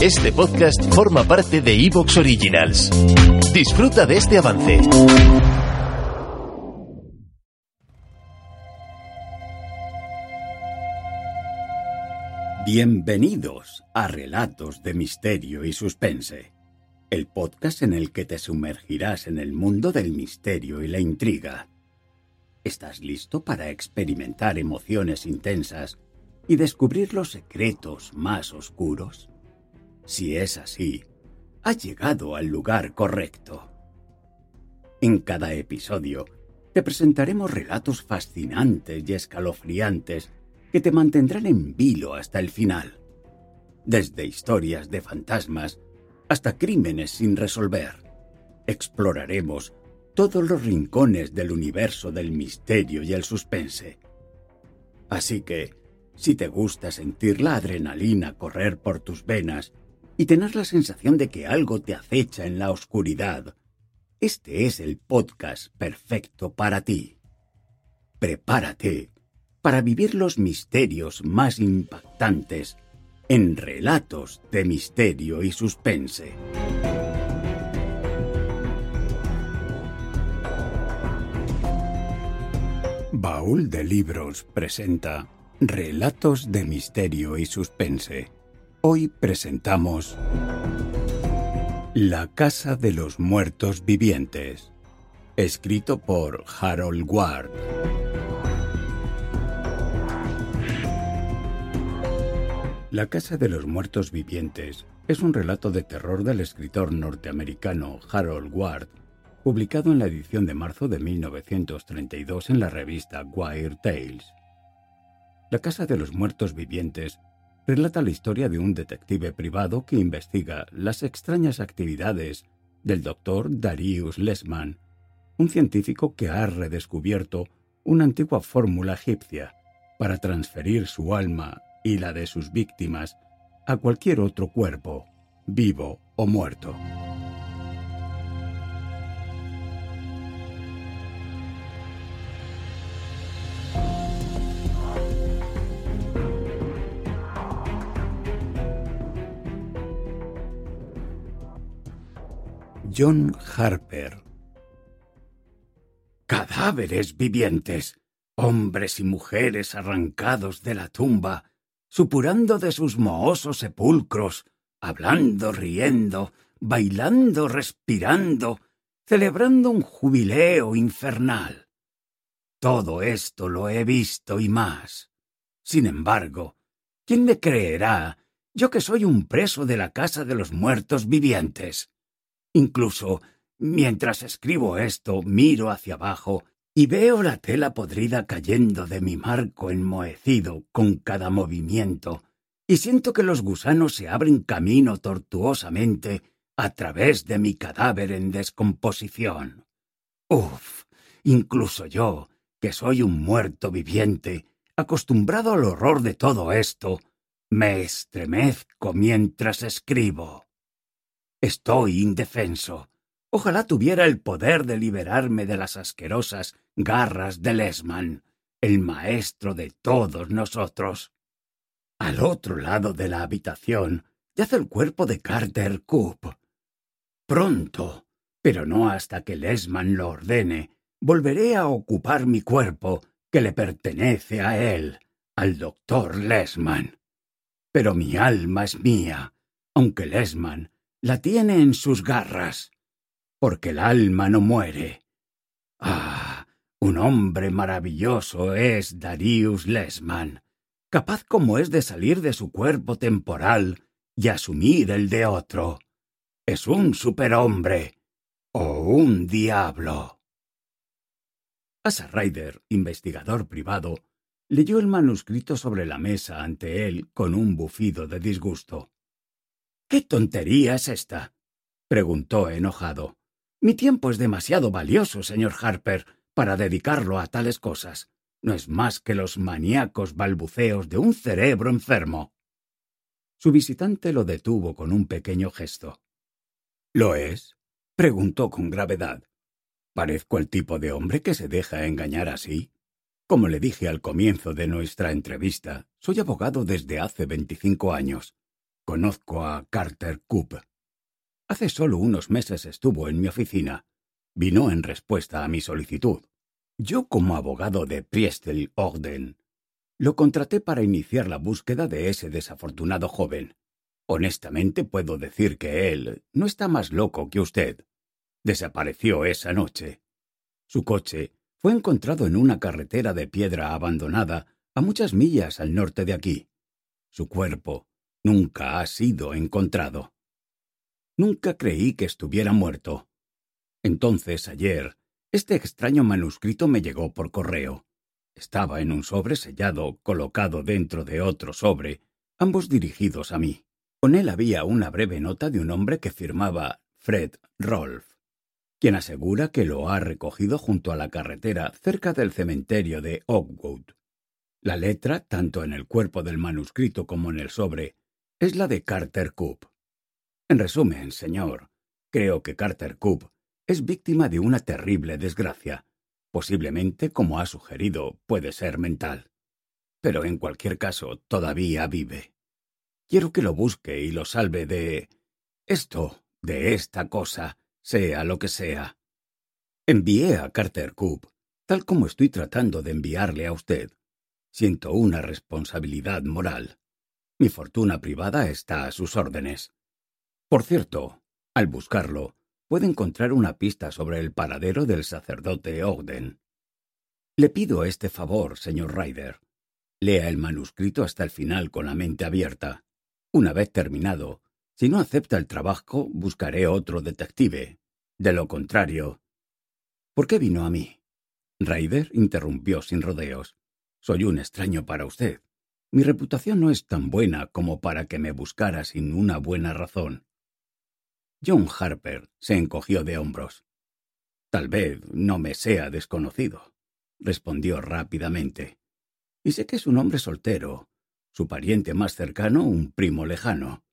Este podcast forma parte de Evox Originals. Disfruta de este avance. Bienvenidos a Relatos de Misterio y Suspense, el podcast en el que te sumergirás en el mundo del misterio y la intriga. ¿Estás listo para experimentar emociones intensas y descubrir los secretos más oscuros? Si es así, has llegado al lugar correcto. En cada episodio te presentaremos relatos fascinantes y escalofriantes que te mantendrán en vilo hasta el final. Desde historias de fantasmas hasta crímenes sin resolver. Exploraremos todos los rincones del universo del misterio y el suspense. Así que, si te gusta sentir la adrenalina correr por tus venas y tener la sensación de que algo te acecha en la oscuridad, este es el podcast perfecto para ti. Prepárate para vivir los misterios más impactantes en relatos de misterio y suspense. Baúl de Libros presenta Relatos de Misterio y Suspense. Hoy presentamos La Casa de los Muertos Vivientes, escrito por Harold Ward. La Casa de los Muertos Vivientes es un relato de terror del escritor norteamericano Harold Ward, publicado en la edición de marzo de 1932 en la revista Wire Tales. La Casa de los Muertos Vivientes relata la historia de un detective privado que investiga las extrañas actividades del doctor Darius Lesman, un científico que ha redescubierto una antigua fórmula egipcia para transferir su alma y la de sus víctimas a cualquier otro cuerpo, vivo o muerto. John Harper Cadáveres vivientes, hombres y mujeres arrancados de la tumba, supurando de sus mohosos sepulcros, hablando, riendo, bailando, respirando, celebrando un jubileo infernal. Todo esto lo he visto y más. Sin embargo, ¿quién me creerá yo que soy un preso de la casa de los muertos vivientes? Incluso, mientras escribo esto, miro hacia abajo y veo la tela podrida cayendo de mi marco enmohecido con cada movimiento, y siento que los gusanos se abren camino tortuosamente a través de mi cadáver en descomposición. Uf, incluso yo, que soy un muerto viviente, acostumbrado al horror de todo esto, me estremezco mientras escribo. Estoy indefenso, Ojalá tuviera el poder de liberarme de las asquerosas garras de Lesman, el maestro de todos nosotros. Al otro lado de la habitación yace el cuerpo de Carter Coop. Pronto, pero no hasta que Lesman lo ordene, volveré a ocupar mi cuerpo que le pertenece a él, al doctor Lesman. Pero mi alma es mía, aunque Lesman la tiene en sus garras porque el alma no muere. Ah, un hombre maravilloso es Darius Lesman, capaz como es de salir de su cuerpo temporal y asumir el de otro. Es un superhombre o un diablo. Asa Ryder, investigador privado, leyó el manuscrito sobre la mesa ante él con un bufido de disgusto. ¿Qué tontería es esta? preguntó enojado. Mi tiempo es demasiado valioso, señor Harper, para dedicarlo a tales cosas. No es más que los maníacos balbuceos de un cerebro enfermo. Su visitante lo detuvo con un pequeño gesto. ¿Lo es? preguntó con gravedad. ¿Parezco el tipo de hombre que se deja engañar así? Como le dije al comienzo de nuestra entrevista, soy abogado desde hace veinticinco años. Conozco a Carter Coop. Hace solo unos meses estuvo en mi oficina. Vino en respuesta a mi solicitud. Yo, como abogado de Priestel Ogden, lo contraté para iniciar la búsqueda de ese desafortunado joven. Honestamente puedo decir que él no está más loco que usted. Desapareció esa noche. Su coche fue encontrado en una carretera de piedra abandonada a muchas millas al norte de aquí. Su cuerpo nunca ha sido encontrado. Nunca creí que estuviera muerto. Entonces, ayer, este extraño manuscrito me llegó por correo. Estaba en un sobre sellado colocado dentro de otro sobre, ambos dirigidos a mí. Con él había una breve nota de un hombre que firmaba Fred Rolf, quien asegura que lo ha recogido junto a la carretera cerca del cementerio de Oakwood. La letra, tanto en el cuerpo del manuscrito como en el sobre, es la de Carter Coop. En resumen, señor, creo que Carter Coop es víctima de una terrible desgracia. Posiblemente, como ha sugerido, puede ser mental. Pero en cualquier caso, todavía vive. Quiero que lo busque y lo salve de... esto, de esta cosa, sea lo que sea. Envié a Carter Coop, tal como estoy tratando de enviarle a usted. Siento una responsabilidad moral. Mi fortuna privada está a sus órdenes. Por cierto, al buscarlo, puede encontrar una pista sobre el paradero del sacerdote Ogden. Le pido este favor, señor Ryder. Lea el manuscrito hasta el final con la mente abierta. Una vez terminado, si no acepta el trabajo, buscaré otro detective. De lo contrario. ¿Por qué vino a mí? Ryder interrumpió sin rodeos. Soy un extraño para usted. Mi reputación no es tan buena como para que me buscara sin una buena razón. John Harper se encogió de hombros. Tal vez no me sea desconocido, respondió rápidamente. Y sé que es un hombre soltero, su pariente más cercano un primo lejano.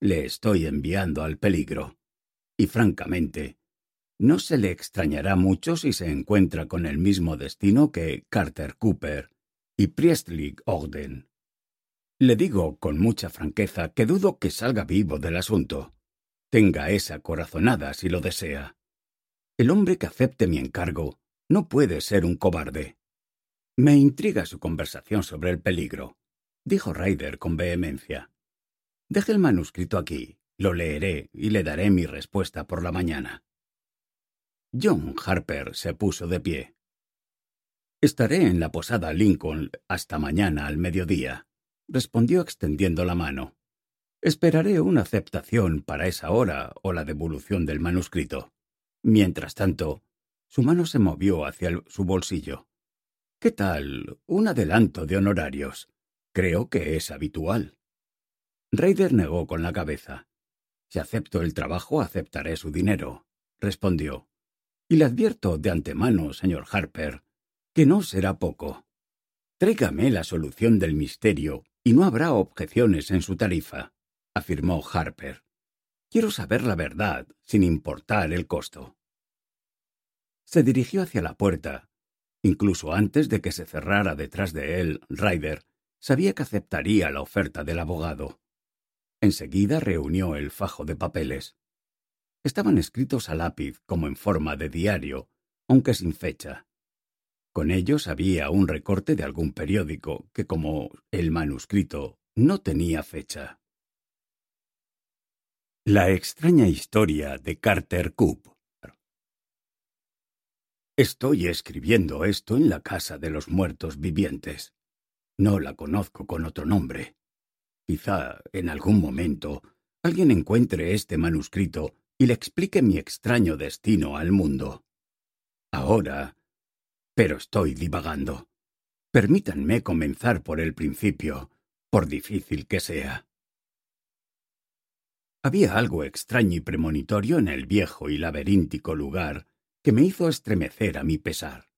Le estoy enviando al peligro. Y francamente, no se le extrañará mucho si se encuentra con el mismo destino que Carter Cooper y Priestley Ogden. Le digo con mucha franqueza que dudo que salga vivo del asunto. Tenga esa corazonada si lo desea. El hombre que acepte mi encargo no puede ser un cobarde. Me intriga su conversación sobre el peligro, dijo Ryder con vehemencia. Deje el manuscrito aquí, lo leeré y le daré mi respuesta por la mañana. John Harper se puso de pie. Estaré en la posada Lincoln hasta mañana al mediodía, respondió extendiendo la mano. Esperaré una aceptación para esa hora o la devolución del manuscrito. Mientras tanto, su mano se movió hacia su bolsillo. ¿Qué tal un adelanto de honorarios? Creo que es habitual. Raider negó con la cabeza. Si acepto el trabajo, aceptaré su dinero, respondió. Y le advierto de antemano, señor Harper, que no será poco. Tráigame la solución del misterio y no habrá objeciones en su tarifa afirmó Harper. Quiero saber la verdad, sin importar el costo. Se dirigió hacia la puerta. Incluso antes de que se cerrara detrás de él, Ryder sabía que aceptaría la oferta del abogado. Enseguida reunió el fajo de papeles. Estaban escritos a lápiz como en forma de diario, aunque sin fecha. Con ellos había un recorte de algún periódico que, como el manuscrito, no tenía fecha. La extraña historia de Carter Coop. Estoy escribiendo esto en la casa de los muertos vivientes. No la conozco con otro nombre. Quizá, en algún momento, alguien encuentre este manuscrito y le explique mi extraño destino al mundo. Ahora... Pero estoy divagando. Permítanme comenzar por el principio, por difícil que sea. Había algo extraño y premonitorio en el viejo y laberíntico lugar que me hizo estremecer a mi pesar.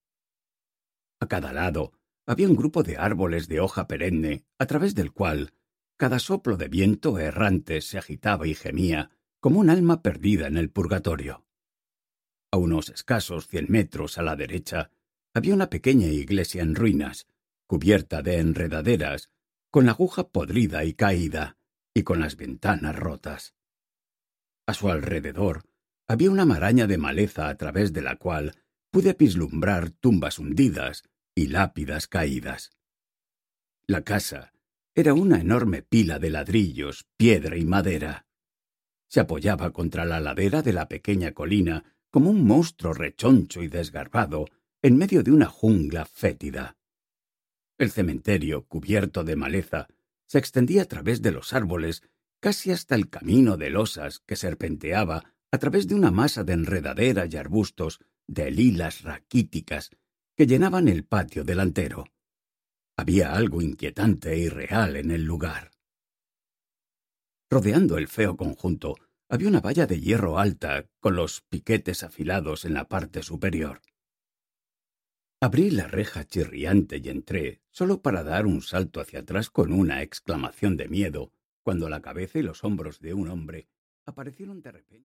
A cada lado había un grupo de árboles de hoja perenne a través del cual cada soplo de viento errante se agitaba y gemía como un alma perdida en el purgatorio. A unos escasos cien metros a la derecha había una pequeña iglesia en ruinas, cubierta de enredaderas, con la aguja podrida y caída, y con las ventanas rotas. A su alrededor había una maraña de maleza a través de la cual pude vislumbrar tumbas hundidas y lápidas caídas. La casa era una enorme pila de ladrillos, piedra y madera. Se apoyaba contra la ladera de la pequeña colina como un monstruo rechoncho y desgarbado en medio de una jungla fétida. El cementerio, cubierto de maleza, se extendía a través de los árboles casi hasta el camino de losas que serpenteaba a través de una masa de enredadera y arbustos de lilas raquíticas que llenaban el patio delantero. Había algo inquietante e irreal en el lugar. Rodeando el feo conjunto había una valla de hierro alta con los piquetes afilados en la parte superior. Abrí la reja chirriante y entré, solo para dar un salto hacia atrás con una exclamación de miedo, cuando la cabeza y los hombros de un hombre aparecieron de repente.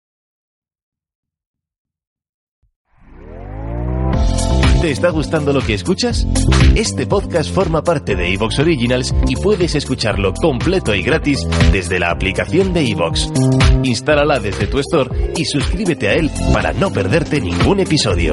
¿Te está gustando lo que escuchas? Este podcast forma parte de Evox Originals y puedes escucharlo completo y gratis desde la aplicación de Evox. Instálala desde tu store y suscríbete a él para no perderte ningún episodio.